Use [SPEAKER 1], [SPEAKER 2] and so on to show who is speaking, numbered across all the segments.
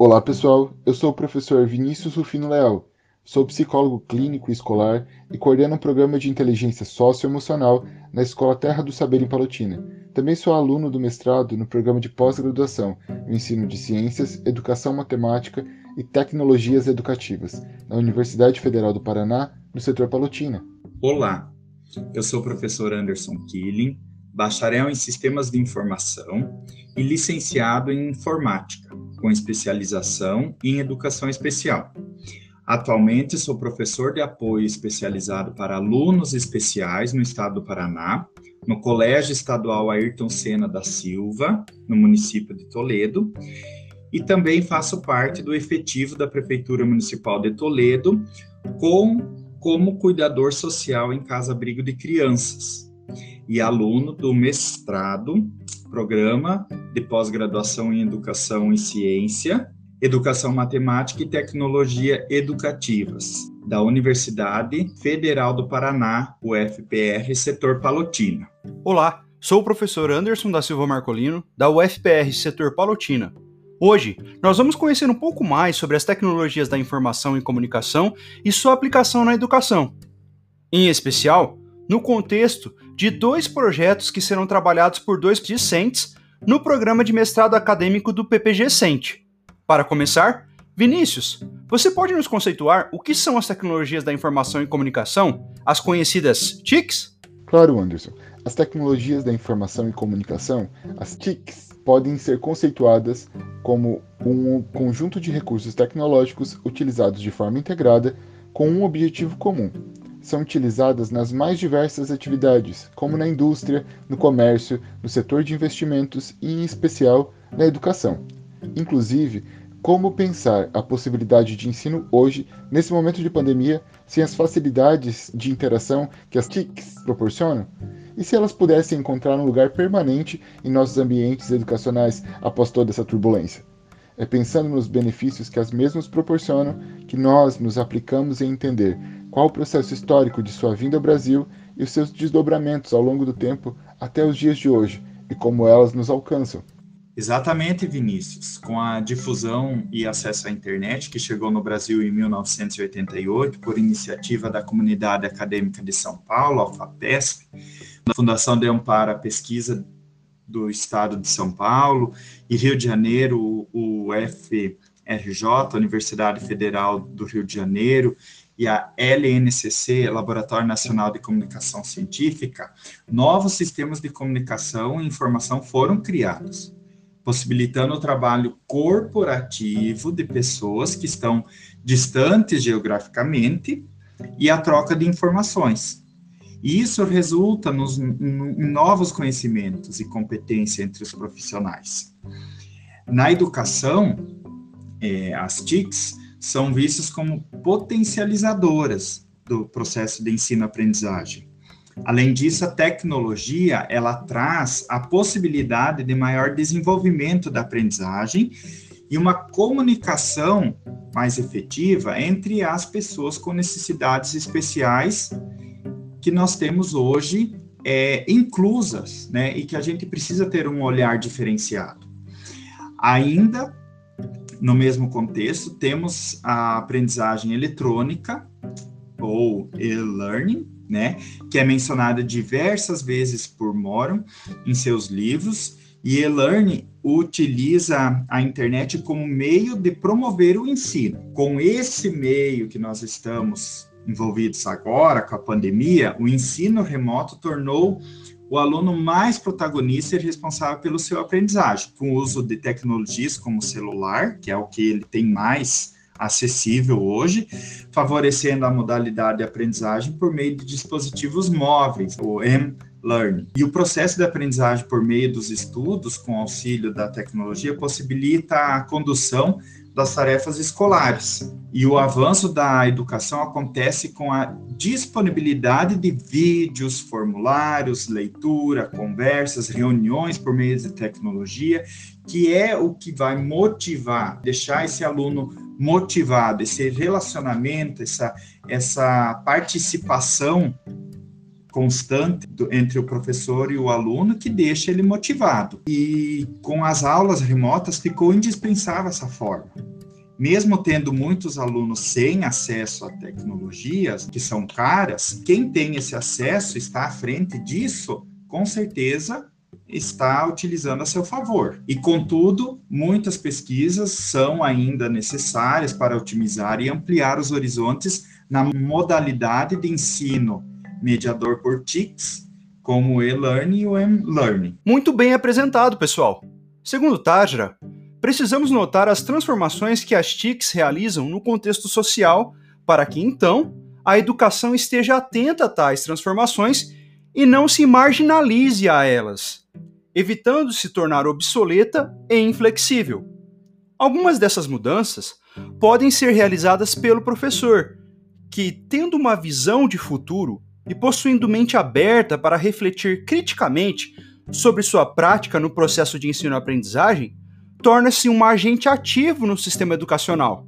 [SPEAKER 1] Olá pessoal, eu sou o professor Vinícius Rufino Leal, sou psicólogo clínico e escolar e coordeno um programa de inteligência socioemocional na Escola Terra do Saber em Palotina. Também sou aluno do mestrado no programa de pós-graduação no ensino de ciências, educação matemática e tecnologias educativas na Universidade Federal do Paraná, no setor Palotina.
[SPEAKER 2] Olá, eu sou o professor Anderson Killing, bacharel em sistemas de informação e licenciado em informática com especialização em educação especial. Atualmente sou professor de apoio especializado para alunos especiais no estado do Paraná, no Colégio Estadual Ayrton Senna da Silva, no município de Toledo, e também faço parte do efetivo da Prefeitura Municipal de Toledo, com como cuidador social em Casa Abrigo de Crianças e aluno do mestrado programa de pós-graduação em Educação e Ciência, Educação Matemática e Tecnologia Educativas, da Universidade Federal do Paraná, UFPR, setor Palotina.
[SPEAKER 3] Olá, sou o professor Anderson da Silva Marcolino, da UFPR, setor Palotina. Hoje, nós vamos conhecer um pouco mais sobre as tecnologias da informação e comunicação e sua aplicação na educação. Em especial, no contexto de dois projetos que serão trabalhados por dois discentes no programa de mestrado acadêmico do PPG Cente. Para começar, Vinícius, você pode nos conceituar o que são as tecnologias da informação e comunicação, as conhecidas TICs?
[SPEAKER 1] Claro, Anderson. As tecnologias da informação e comunicação, as TICs, podem ser conceituadas como um conjunto de recursos tecnológicos utilizados de forma integrada com um objetivo comum, são utilizadas nas mais diversas atividades, como na indústria, no comércio, no setor de investimentos e, em especial, na educação. Inclusive, como pensar a possibilidade de ensino hoje, nesse momento de pandemia, sem as facilidades de interação que as TICs proporcionam? E se elas pudessem encontrar um lugar permanente em nossos ambientes educacionais após toda essa turbulência? É pensando nos benefícios que as mesmas proporcionam que nós nos aplicamos em entender qual o processo histórico de sua vinda ao Brasil e os seus desdobramentos ao longo do tempo até os dias de hoje e como elas nos alcançam.
[SPEAKER 2] Exatamente, Vinícius. Com a difusão e acesso à internet que chegou no Brasil em 1988 por iniciativa da Comunidade Acadêmica de São Paulo, a FAPESP, da Fundação de Amparo à Pesquisa do Estado de São Paulo e Rio de Janeiro, o FRJ, Universidade Federal do Rio de Janeiro, e a LNCC, Laboratório Nacional de Comunicação Científica, novos sistemas de comunicação e informação foram criados, possibilitando o trabalho corporativo de pessoas que estão distantes geograficamente e a troca de informações. Isso resulta nos, em novos conhecimentos e competência entre os profissionais. Na educação, é, as TICs são vistas como potencializadoras do processo de ensino-aprendizagem. Além disso, a tecnologia ela traz a possibilidade de maior desenvolvimento da aprendizagem e uma comunicação mais efetiva entre as pessoas com necessidades especiais que nós temos hoje é, inclusas, né, e que a gente precisa ter um olhar diferenciado. Ainda no mesmo contexto, temos a aprendizagem eletrônica, ou e-learning, né, que é mencionada diversas vezes por Moron em seus livros, e e-learning utiliza a internet como meio de promover o ensino. Com esse meio que nós estamos envolvidos agora, com a pandemia, o ensino remoto tornou o aluno mais protagonista e responsável pelo seu aprendizagem, com o uso de tecnologias como o celular, que é o que ele tem mais acessível hoje, favorecendo a modalidade de aprendizagem por meio de dispositivos móveis, o M-Learning. E o processo de aprendizagem por meio dos estudos, com auxílio da tecnologia, possibilita a condução das tarefas escolares. E o avanço da educação acontece com a disponibilidade de vídeos, formulários, leitura, conversas, reuniões por meio de tecnologia, que é o que vai motivar, deixar esse aluno motivado, esse relacionamento, essa, essa participação constante do, entre o professor e o aluno que deixa ele motivado. E com as aulas remotas ficou indispensável essa forma. mesmo tendo muitos alunos sem acesso a tecnologias que são caras, quem tem esse acesso está à frente disso, com certeza está utilizando a seu favor. E, contudo, muitas pesquisas são ainda necessárias para otimizar e ampliar os horizontes na modalidade de ensino mediador por TICs, como o e-learning e o m-learning.
[SPEAKER 3] Muito bem apresentado, pessoal. Segundo Tajra, precisamos notar as transformações que as TICs realizam no contexto social para que, então, a educação esteja atenta a tais transformações e não se marginalize a elas, evitando se tornar obsoleta e inflexível. Algumas dessas mudanças podem ser realizadas pelo professor, que, tendo uma visão de futuro e possuindo mente aberta para refletir criticamente sobre sua prática no processo de ensino-aprendizagem, torna-se um agente ativo no sistema educacional.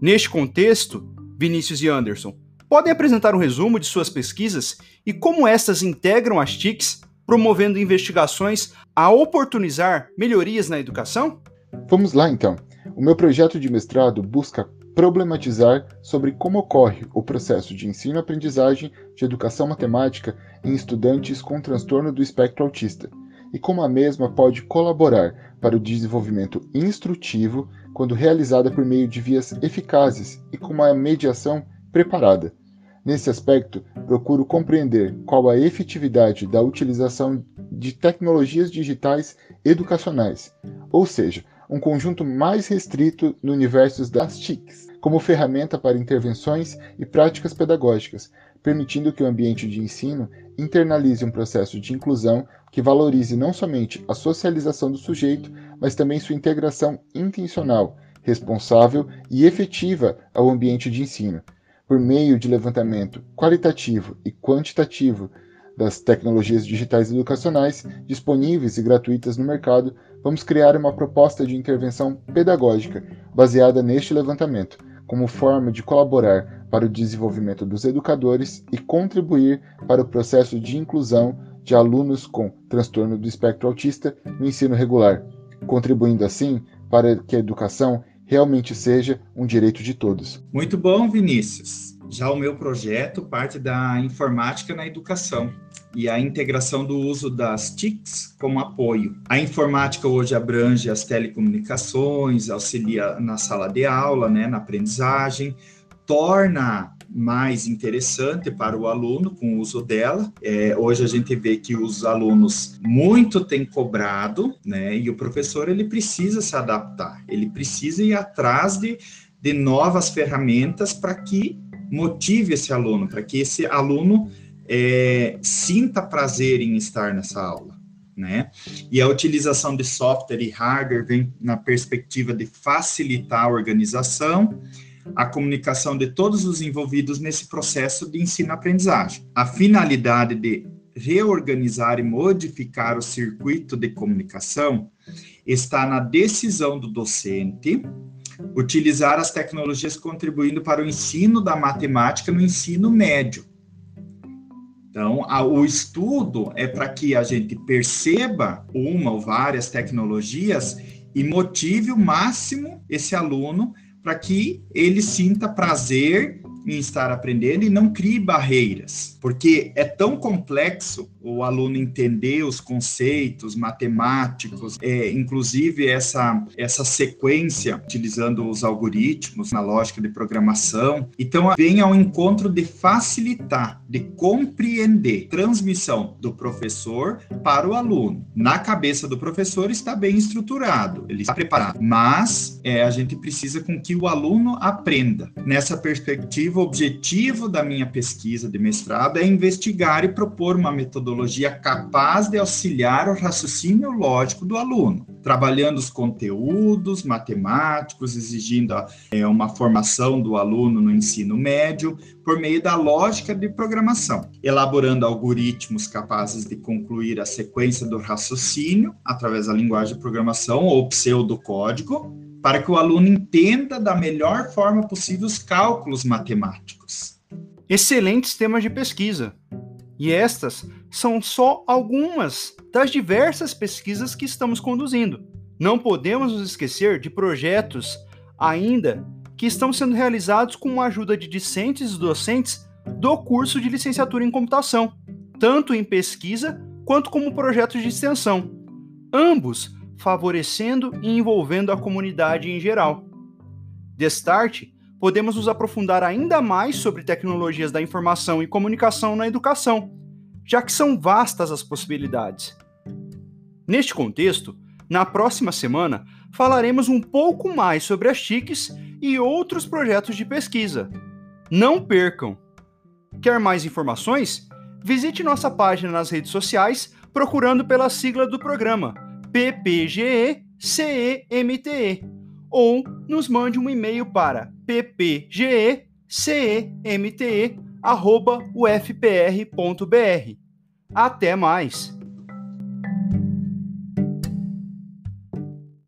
[SPEAKER 3] Neste contexto, Vinícius e Anderson podem apresentar um resumo de suas pesquisas e como estas integram as TICs, promovendo investigações a oportunizar melhorias na educação?
[SPEAKER 1] Vamos lá então. O meu projeto de mestrado busca problematizar sobre como ocorre o processo de ensino-aprendizagem de educação matemática em estudantes com transtorno do espectro autista e como a mesma pode colaborar para o desenvolvimento instrutivo quando realizada por meio de vias eficazes e com uma mediação preparada. Nesse aspecto, procuro compreender qual a efetividade da utilização de tecnologias digitais educacionais, ou seja, um conjunto mais restrito no universo das TICs, como ferramenta para intervenções e práticas pedagógicas, permitindo que o ambiente de ensino internalize um processo de inclusão que valorize não somente a socialização do sujeito, mas também sua integração intencional, responsável e efetiva ao ambiente de ensino, por meio de levantamento qualitativo e quantitativo das tecnologias digitais educacionais disponíveis e gratuitas no mercado, vamos criar uma proposta de intervenção pedagógica baseada neste levantamento, como forma de colaborar para o desenvolvimento dos educadores e contribuir para o processo de inclusão de alunos com transtorno do espectro autista no ensino regular, contribuindo assim para que a educação realmente seja um direito de todos.
[SPEAKER 2] Muito bom, Vinícius. Já o meu projeto parte da informática na educação e a integração do uso das TICs como apoio. A informática hoje abrange as telecomunicações, auxilia na sala de aula, né, na aprendizagem, torna mais interessante para o aluno com o uso dela. É, hoje a gente vê que os alunos muito têm cobrado, né? E o professor ele precisa se adaptar, ele precisa ir atrás de, de novas ferramentas para que motive esse aluno, para que esse aluno é, sinta prazer em estar nessa aula. Né? E a utilização de software e hardware vem na perspectiva de facilitar a organização a comunicação de todos os envolvidos nesse processo de ensino-aprendizagem. A finalidade de reorganizar e modificar o circuito de comunicação está na decisão do docente utilizar as tecnologias contribuindo para o ensino da matemática no ensino médio. Então, a, o estudo é para que a gente perceba uma ou várias tecnologias e motive o máximo esse aluno para que ele sinta prazer em estar aprendendo e não crie barreiras, porque é tão complexo o aluno entender os conceitos matemáticos, é, inclusive essa, essa sequência, utilizando os algoritmos na lógica de programação. Então, vem ao encontro de facilitar, de compreender, transmissão do professor para o aluno. Na cabeça do professor está bem estruturado, ele está preparado, mas é, a gente precisa com que o aluno aprenda. Nessa perspectiva, o objetivo da minha pesquisa de mestrado é investigar e propor uma metodologia capaz de auxiliar o raciocínio lógico do aluno, trabalhando os conteúdos matemáticos, exigindo é, uma formação do aluno no ensino médio por meio da lógica de programação, elaborando algoritmos capazes de concluir a sequência do raciocínio através da linguagem de programação ou pseudocódigo, para que o aluno entenda da melhor forma possível os cálculos matemáticos.
[SPEAKER 3] Excelentes temas de pesquisa. E estas são só algumas das diversas pesquisas que estamos conduzindo. Não podemos nos esquecer de projetos ainda que estão sendo realizados com a ajuda de discentes e docentes do curso de licenciatura em computação, tanto em pesquisa quanto como projetos de extensão, ambos favorecendo e envolvendo a comunidade em geral. Destarte, podemos nos aprofundar ainda mais sobre tecnologias da informação e comunicação na educação, já que são vastas as possibilidades. Neste contexto, na próxima semana falaremos um pouco mais sobre as TICs e outros projetos de pesquisa. Não percam! Quer mais informações? Visite nossa página nas redes sociais procurando pela sigla do programa PPGE-CEMTE ou nos mande um e-mail para ppgecemte.ufpr.br. Até mais!